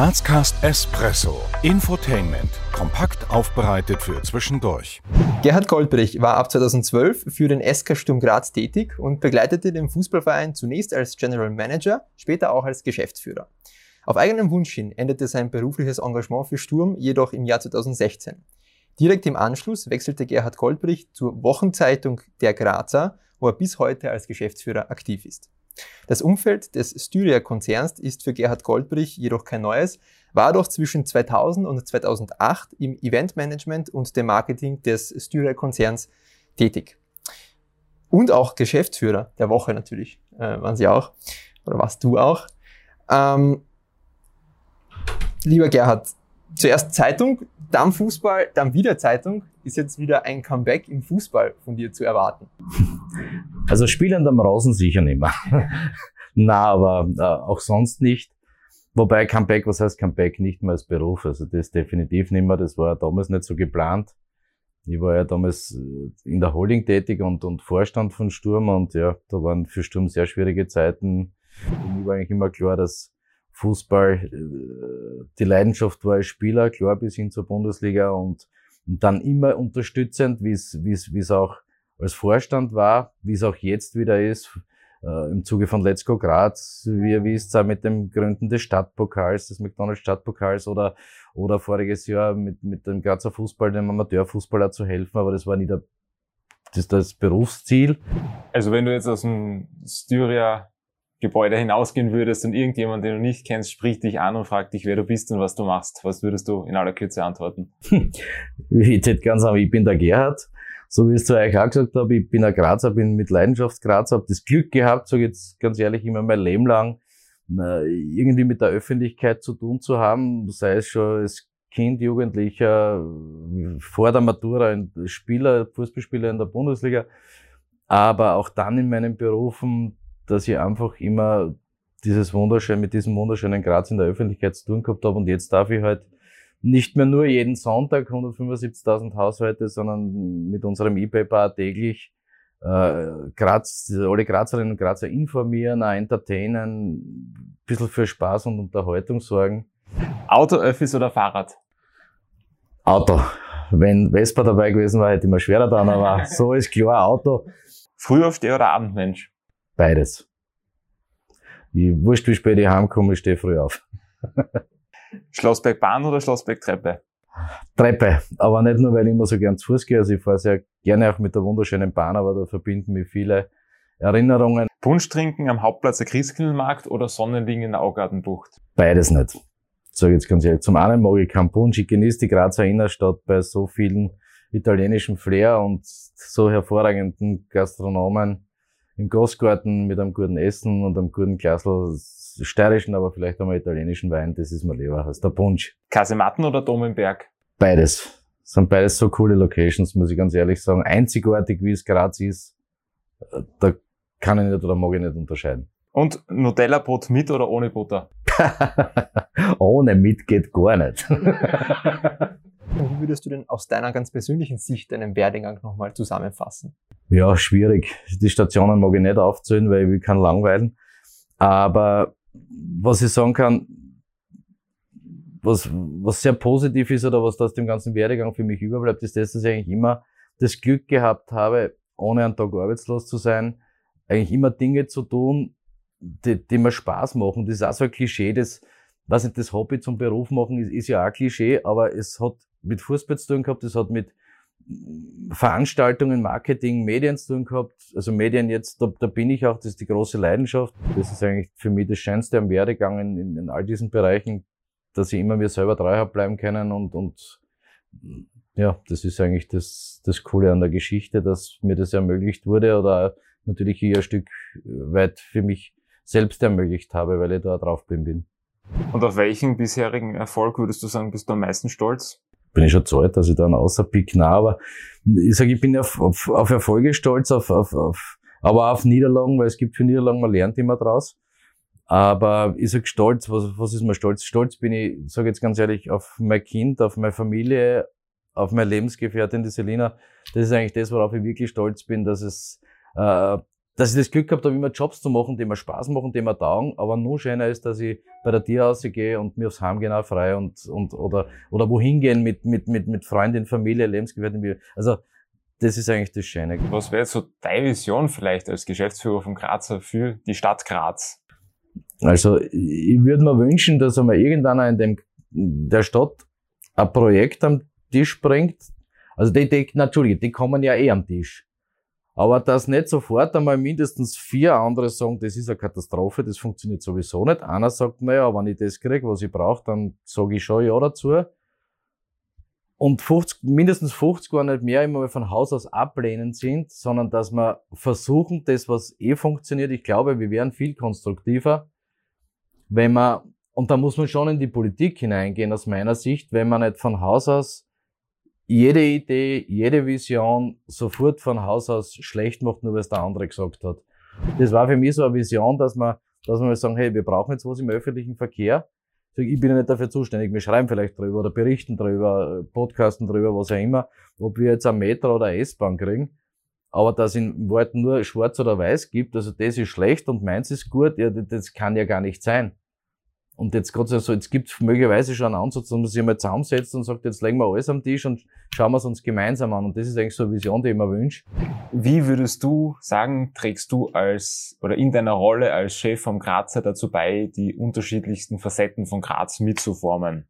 Grazcast Espresso. Infotainment. Kompakt aufbereitet für zwischendurch. Gerhard Goldbrich war ab 2012 für den SK Sturm Graz tätig und begleitete den Fußballverein zunächst als General Manager, später auch als Geschäftsführer. Auf eigenem Wunsch hin endete sein berufliches Engagement für Sturm jedoch im Jahr 2016. Direkt im Anschluss wechselte Gerhard Goldbrich zur Wochenzeitung Der Grazer, wo er bis heute als Geschäftsführer aktiv ist. Das Umfeld des Styria-Konzerns ist für Gerhard Goldbrich jedoch kein neues, war doch zwischen 2000 und 2008 im Eventmanagement und dem Marketing des Styria-Konzerns tätig. Und auch Geschäftsführer der Woche natürlich, äh, waren sie auch, oder warst du auch. Ähm, lieber Gerhard, zuerst Zeitung, dann Fußball, dann wieder Zeitung. Ist jetzt wieder ein Comeback im Fußball von dir zu erwarten? Also spielen am Rosen sicher nicht mehr. Na, aber äh, auch sonst nicht. Wobei Comeback, was heißt Comeback? Nicht mehr als Beruf. Also das definitiv nicht mehr. Das war damals nicht so geplant. Ich war ja damals äh, in der Holding tätig und, und Vorstand von Sturm und ja, da waren für Sturm sehr schwierige Zeiten. Mir war eigentlich immer klar, dass Fußball äh, die Leidenschaft war als Spieler, klar bis hin zur Bundesliga und, und dann immer unterstützend, wie es auch als Vorstand war, wie es auch jetzt wieder ist, äh, im Zuge von Let's Go Graz, wie ihr wisst, auch mit dem Gründen des Stadtpokals, des McDonalds Stadtpokals oder, oder voriges Jahr mit, mit dem Grazer Fußball, dem Amateurfußballer zu helfen, aber das war nie der, das, das Berufsziel. Also wenn du jetzt aus dem Styria Gebäude hinausgehen würdest und irgendjemand, den du nicht kennst, spricht dich an und fragt dich, wer du bist und was du machst, was würdest du in aller Kürze antworten? Ich hätte ganz sagen, ich bin der Gerhard, so wie ich es zu euch auch gesagt habe, ich bin ein Grazer, bin mit Leidenschaft Grazer, habe das Glück gehabt, sage jetzt ganz ehrlich, immer mein Leben lang, irgendwie mit der Öffentlichkeit zu tun zu haben, sei es schon als Kind, Jugendlicher, vor der Matura, ein Spieler, Fußballspieler in der Bundesliga, aber auch dann in meinen Berufen, dass ich einfach immer dieses wunderschön, mit diesem wunderschönen Graz in der Öffentlichkeit zu tun gehabt habe und jetzt darf ich halt nicht mehr nur jeden Sonntag 175.000 Haushalte, sondern mit unserem E-Paper täglich äh, Graz, alle Grazerinnen und Grazer informieren, auch entertainen, ein bisschen für Spaß und Unterhaltung sorgen. Auto, Öffis oder Fahrrad? Auto. Wenn Vespa dabei gewesen war, hätte ich mir schwerer dann, aber so ist klar, Auto. Frühaufsteher oder Abendmensch? Beides. Ich wurscht, wie spät ich heimkomme, ich stehe früh auf. Schlossbergbahn oder Schlossbergtreppe? Treppe, aber nicht nur, weil ich immer so gern zu Fuß gehe. Also ich fahre sehr gerne auch mit der wunderschönen Bahn, aber da verbinden mich viele Erinnerungen. Punsch trinken am Hauptplatz der Christkindlmarkt oder Sonnenliegen in der Augartenbucht? Beides nicht. Sag jetzt ganz ehrlich. Zum einen mag ich keinen Punsch. Ich genieße die Grazer Innenstadt bei so vielen italienischen Flair und so hervorragenden Gastronomen im Großgarten mit einem guten Essen und einem guten Glasl steirischen, aber vielleicht einmal italienischen Wein, das ist mir lieber als der Punsch. Kasematten oder Domenberg? Beides. Das sind beides so coole Locations, muss ich ganz ehrlich sagen. Einzigartig, wie es Graz ist, da kann ich nicht oder mag ich nicht unterscheiden. Und Nutella-Brot mit oder ohne Butter? ohne mit geht gar nicht. Wie würdest du denn aus deiner ganz persönlichen Sicht deinen Werdegang nochmal zusammenfassen? Ja, schwierig. Die Stationen mag ich nicht aufzählen, weil ich will keinen langweilen. Aber was ich sagen kann, was, was sehr positiv ist oder was aus dem ganzen Werdegang für mich überbleibt, ist das, dass ich eigentlich immer das Glück gehabt habe, ohne einen Tag arbeitslos zu sein, eigentlich immer Dinge zu tun, die, die mir Spaß machen. Das ist auch so ein Klischee, das, was nicht, das Hobby zum Beruf machen ist, ist ja auch ein Klischee, aber es hat mit Fußball zu tun gehabt, es hat mit Veranstaltungen, Marketing, Medien zu tun gehabt. Also Medien jetzt, da, da bin ich auch, das ist die große Leidenschaft. Das ist eigentlich für mich das Schönste am Werdegang in, in, in all diesen Bereichen, dass ich immer mir selber treu habe bleiben können und, und ja, das ist eigentlich das, das Coole an der Geschichte, dass mir das ermöglicht wurde oder natürlich ich ein Stück weit für mich selbst ermöglicht habe, weil ich da drauf bin. Und auf welchen bisherigen Erfolg würdest du sagen, bist du am meisten stolz? Bin ich schon zu dass ich dann außerpick. Nein, aber ich sage, ich bin auf, auf, auf Erfolge stolz, auf, auf, auf, aber auf Niederlagen, weil es gibt für Niederlagen, man lernt immer draus. Aber ich sag stolz, was, was ist mir stolz? Stolz bin ich, sage jetzt ganz ehrlich, auf mein Kind, auf meine Familie, auf meine Lebensgefährtin, die Selina. Das ist eigentlich das, worauf ich wirklich stolz bin, dass es, äh, dass ich das Glück gehabt habe, immer Jobs zu machen, die mir Spaß machen, die mir taugen. Aber nur schöner ist, dass ich bei der Tierhause gehe und mir aufs Heim genau frei und, und, oder, oder wohin gehen mit, mit, mit, mit Freundin, Familie, Lebensgefährten. Also, das ist eigentlich das Schöne. Was wäre so deine Vision vielleicht als Geschäftsführer von Grazer für die Stadt Graz? Also, ich würde mir wünschen, dass einmal irgendeiner in dem, der Stadt ein Projekt am Tisch bringt. Also, die, die, natürlich, die kommen ja eh am Tisch. Aber dass nicht sofort einmal mindestens vier andere sagen, das ist eine Katastrophe, das funktioniert sowieso nicht. Einer sagt, naja, wenn ich das kriege, was ich brauche, dann sage ich schon Ja dazu. Und 50, mindestens 50 gar nicht mehr immer von Haus aus ablehnend sind, sondern dass wir versuchen, das, was eh funktioniert, ich glaube, wir wären viel konstruktiver, wenn man, und da muss man schon in die Politik hineingehen, aus meiner Sicht, wenn man nicht von Haus aus jede Idee, jede Vision sofort von Haus aus schlecht macht, nur weil es der andere gesagt hat. Das war für mich so eine Vision, dass man, dass man mal sagen, hey, wir brauchen jetzt was im öffentlichen Verkehr. Ich bin ja nicht dafür zuständig. Wir schreiben vielleicht drüber oder berichten drüber, podcasten drüber, was auch immer, ob wir jetzt ein Metro oder eine S-Bahn kriegen. Aber dass in Wort nur schwarz oder weiß gibt, also das ist schlecht und meins ist gut, ja, das kann ja gar nicht sein. Und jetzt gerade so, jetzt gibt es möglicherweise schon einen Ansatz, dass man sich einmal zusammensetzt und sagt, jetzt legen wir alles am Tisch und schauen wir es uns gemeinsam an. Und das ist eigentlich so eine Vision, die ich mir wünsche. Wie würdest du sagen, trägst du als oder in deiner Rolle als Chef vom Grazer dazu bei, die unterschiedlichsten Facetten von Graz mitzuformen?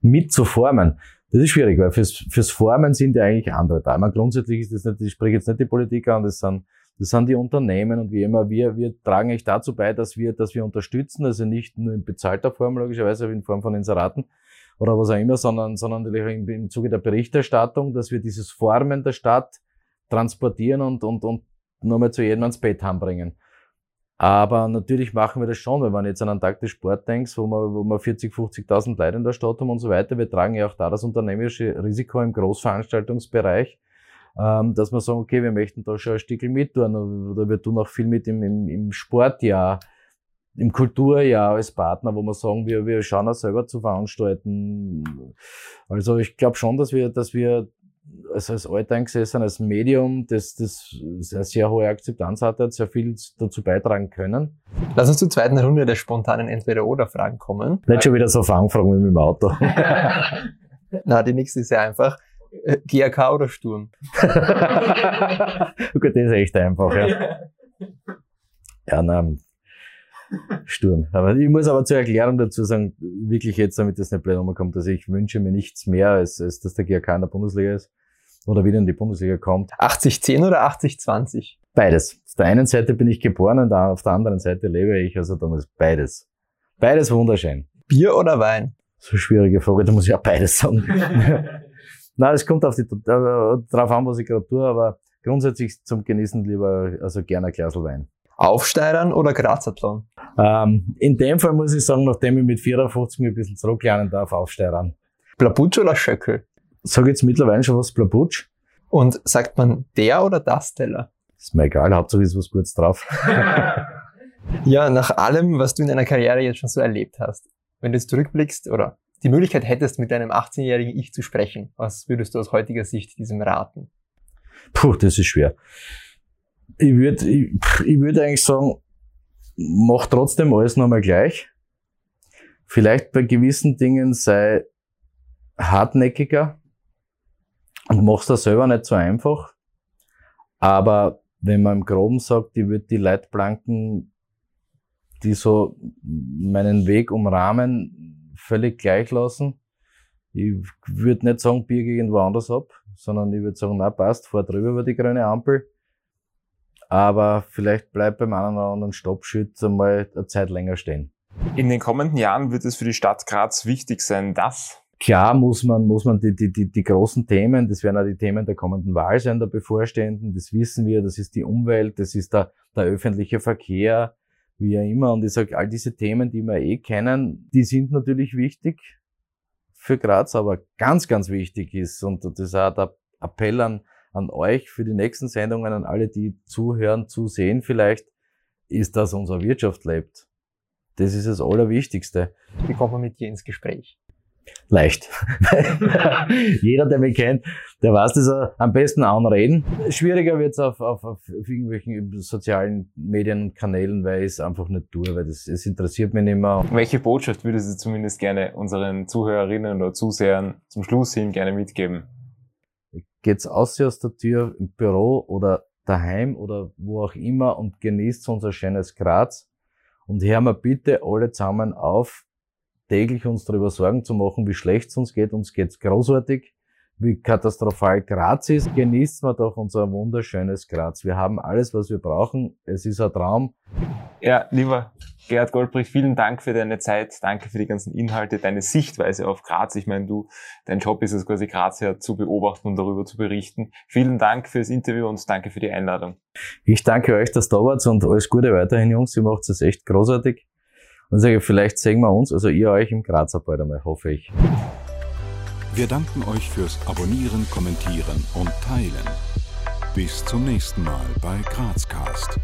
Mitzuformen. Das ist schwierig, weil fürs, fürs Formen sind ja eigentlich andere da. Ich meine, grundsätzlich ist das nicht, ich spreche jetzt nicht die Politiker an, das sind das sind die Unternehmen und wie immer, wir, wir tragen echt dazu bei, dass wir, dass wir unterstützen, also nicht nur in bezahlter Form logischerweise, in Form von Inseraten oder was auch immer, sondern, sondern natürlich im Zuge der Berichterstattung, dass wir dieses Formen der Stadt transportieren und, und, und nochmal zu jedem ans Bett bringen. Aber natürlich machen wir das schon, wenn man jetzt an einen Tag des Sport denkt, wo wir, wo wir 40, 50.000 Leute in der Stadt haben und so weiter. Wir tragen ja auch da das unternehmerische Risiko im Großveranstaltungsbereich ähm, dass wir sagen, okay, wir möchten da schon ein Stückchen mit tun. Oder wir tun auch viel mit im, im, im Sportjahr, im Kulturjahr als Partner, wo wir sagen, wir, wir schauen auch selber zu veranstalten. Also ich glaube schon, dass wir, dass wir also als alteingesessen, als Medium, das, das eine sehr hohe Akzeptanz hat, hat sehr viel dazu beitragen können. Lass uns zur zweiten Runde der spontanen Entweder-Oder-Fragen kommen. Nicht schon wieder so Fangfragen wie mit dem Auto. Na, die nächste ist sehr einfach. Äh, GRK oder Sturm? Gut, das ist echt einfach, ja. Ja, nein. Sturm. Aber ich muss aber zur Erklärung dazu sagen, wirklich jetzt, damit das nicht blöd kommt, dass ich wünsche mir nichts mehr, als, als dass der GRK in der Bundesliga ist oder wieder in die Bundesliga kommt. 80-10 oder 80-20? Beides. Auf der einen Seite bin ich geboren und auf der anderen Seite lebe ich, also damals beides. Beides wunderschön. Bier oder Wein? So schwierige Frage, da muss ich auch beides sagen. Nein, es kommt auf die, äh, drauf an, was ich gerade tue, aber grundsätzlich zum Genießen lieber, also gerne ein Glas Wein. Aufsteigern oder Grazathlon? Ähm, in dem Fall muss ich sagen, nachdem ich mit 54 ein bisschen zurücklernen darf, aufsteigern. Blabutsch oder Schöckel? Sag jetzt mittlerweile schon was Blabutsch. Und sagt man der oder das Teller? Ist mir egal, Hauptsache ist was Gutes drauf. ja, nach allem, was du in deiner Karriere jetzt schon so erlebt hast, wenn du jetzt zurückblickst oder die Möglichkeit hättest, mit deinem 18-jährigen Ich zu sprechen, was würdest du aus heutiger Sicht diesem raten? Puh, das ist schwer. Ich würde ich, ich würd eigentlich sagen, mach trotzdem alles nochmal gleich. Vielleicht bei gewissen Dingen sei hartnäckiger und mach's da selber nicht so einfach. Aber wenn man im Groben sagt, ich würde die Leitplanken, die so meinen Weg umrahmen, völlig gleich lassen. Ich würde nicht sagen, biege irgendwo anders ab, sondern ich würde sagen, na passt, fahr drüber über die grüne Ampel. Aber vielleicht bleibt beim einen oder anderen Stoppschütz einmal eine Zeit länger stehen. In den kommenden Jahren wird es für die Stadt Graz wichtig sein, dass Klar muss man, muss man die, die, die, die großen Themen, das werden auch die Themen der kommenden Wahl sein, der bevorstehenden, das wissen wir, das ist die Umwelt, das ist der, der öffentliche Verkehr, wie auch immer. Und ich sage, all diese Themen, die wir eh kennen, die sind natürlich wichtig für Graz, aber ganz, ganz wichtig ist, und das ist auch der Appell an, an euch für die nächsten Sendungen, an alle, die zuhören, zusehen vielleicht, ist, dass unsere Wirtschaft lebt. Das ist das Allerwichtigste. Wie kommt man mit dir ins Gespräch? Leicht. Jeder, der mich kennt, der weiß das am besten anreden. Schwieriger wird's auf, auf, auf irgendwelchen sozialen Medienkanälen, weil ich es einfach nicht tue, weil das, es interessiert mich nicht mehr. Welche Botschaft würdest du zumindest gerne unseren Zuhörerinnen oder Zusehern zum Schluss hin gerne mitgeben? Geht's aus aus der Tür im Büro oder daheim oder wo auch immer und genießt unser schönes Graz und hören wir bitte alle zusammen auf, täglich uns darüber Sorgen zu machen, wie schlecht es uns geht. Uns geht's großartig. Wie katastrophal Graz ist, genießt man doch unser wunderschönes Graz. Wir haben alles, was wir brauchen. Es ist ein Traum. Ja, lieber Gerhard Goldbrich, vielen Dank für deine Zeit. Danke für die ganzen Inhalte, deine Sichtweise auf Graz. Ich meine, du, dein Job ist es quasi Graz ja zu beobachten und darüber zu berichten. Vielen Dank fürs Interview und danke für die Einladung. Ich danke euch, dass du da wart und alles Gute weiterhin, Jungs. Ihr macht es echt großartig. Und sage, vielleicht sehen wir uns, also ihr euch im Grazer bald einmal, hoffe ich. Wir danken euch fürs Abonnieren, Kommentieren und Teilen. Bis zum nächsten Mal bei Grazcast.